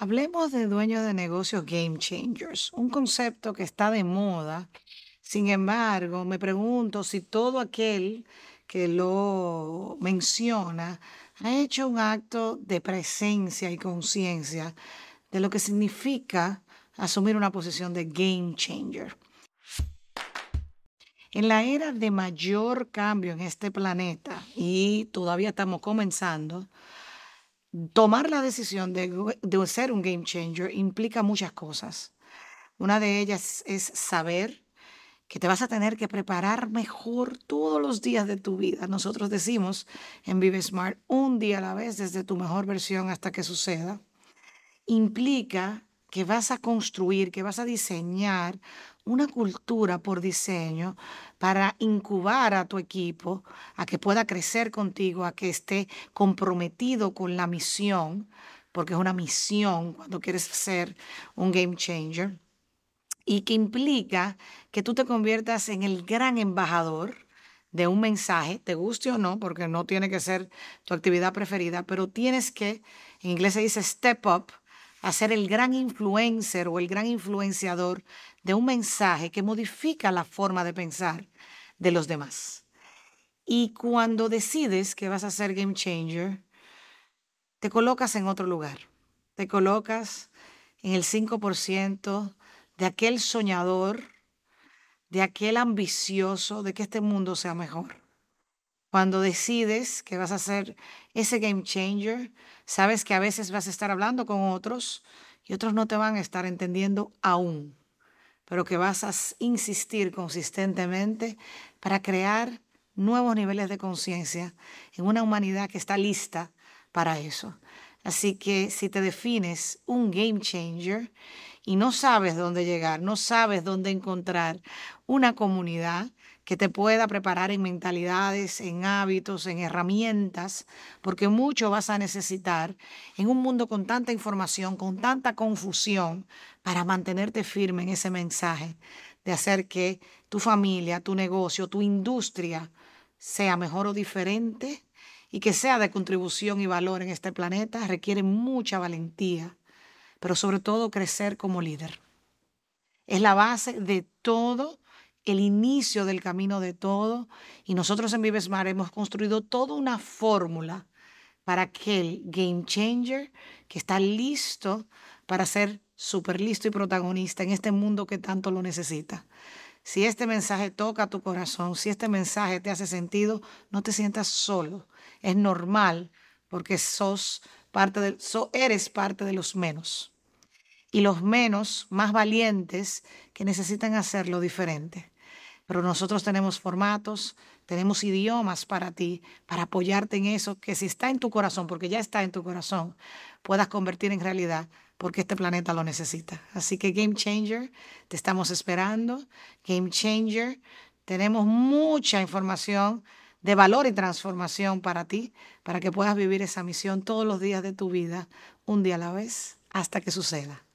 Hablemos de dueños de negocios game changers, un concepto que está de moda. Sin embargo, me pregunto si todo aquel que lo menciona ha hecho un acto de presencia y conciencia de lo que significa asumir una posición de game changer. En la era de mayor cambio en este planeta, y todavía estamos comenzando, tomar la decisión de, de ser un game changer implica muchas cosas. Una de ellas es saber que te vas a tener que preparar mejor todos los días de tu vida. Nosotros decimos en Vive Smart, un día a la vez, desde tu mejor versión hasta que suceda. Implica que vas a construir, que vas a diseñar una cultura por diseño para incubar a tu equipo, a que pueda crecer contigo, a que esté comprometido con la misión, porque es una misión cuando quieres ser un game changer y que implica que tú te conviertas en el gran embajador de un mensaje, te guste o no, porque no tiene que ser tu actividad preferida, pero tienes que, en inglés se dice step up, a ser el gran influencer o el gran influenciador de un mensaje que modifica la forma de pensar de los demás. Y cuando decides que vas a ser game changer, te colocas en otro lugar. Te colocas en el 5% de aquel soñador, de aquel ambicioso de que este mundo sea mejor. Cuando decides que vas a ser ese game changer, sabes que a veces vas a estar hablando con otros y otros no te van a estar entendiendo aún, pero que vas a insistir consistentemente para crear nuevos niveles de conciencia en una humanidad que está lista para eso. Así que si te defines un game changer y no sabes dónde llegar, no sabes dónde encontrar una comunidad que te pueda preparar en mentalidades, en hábitos, en herramientas, porque mucho vas a necesitar en un mundo con tanta información, con tanta confusión, para mantenerte firme en ese mensaje de hacer que tu familia, tu negocio, tu industria sea mejor o diferente y que sea de contribución y valor en este planeta, requiere mucha valentía pero sobre todo crecer como líder. Es la base de todo, el inicio del camino de todo. Y nosotros en Vivesmar hemos construido toda una fórmula para aquel game changer que está listo para ser súper listo y protagonista en este mundo que tanto lo necesita. Si este mensaje toca tu corazón, si este mensaje te hace sentido, no te sientas solo. Es normal porque sos de, eres parte de los menos. Y los menos, más valientes, que necesitan hacerlo diferente. Pero nosotros tenemos formatos, tenemos idiomas para ti, para apoyarte en eso, que si está en tu corazón, porque ya está en tu corazón, puedas convertir en realidad, porque este planeta lo necesita. Así que Game Changer, te estamos esperando. Game Changer, tenemos mucha información de valor y transformación para ti, para que puedas vivir esa misión todos los días de tu vida, un día a la vez, hasta que suceda.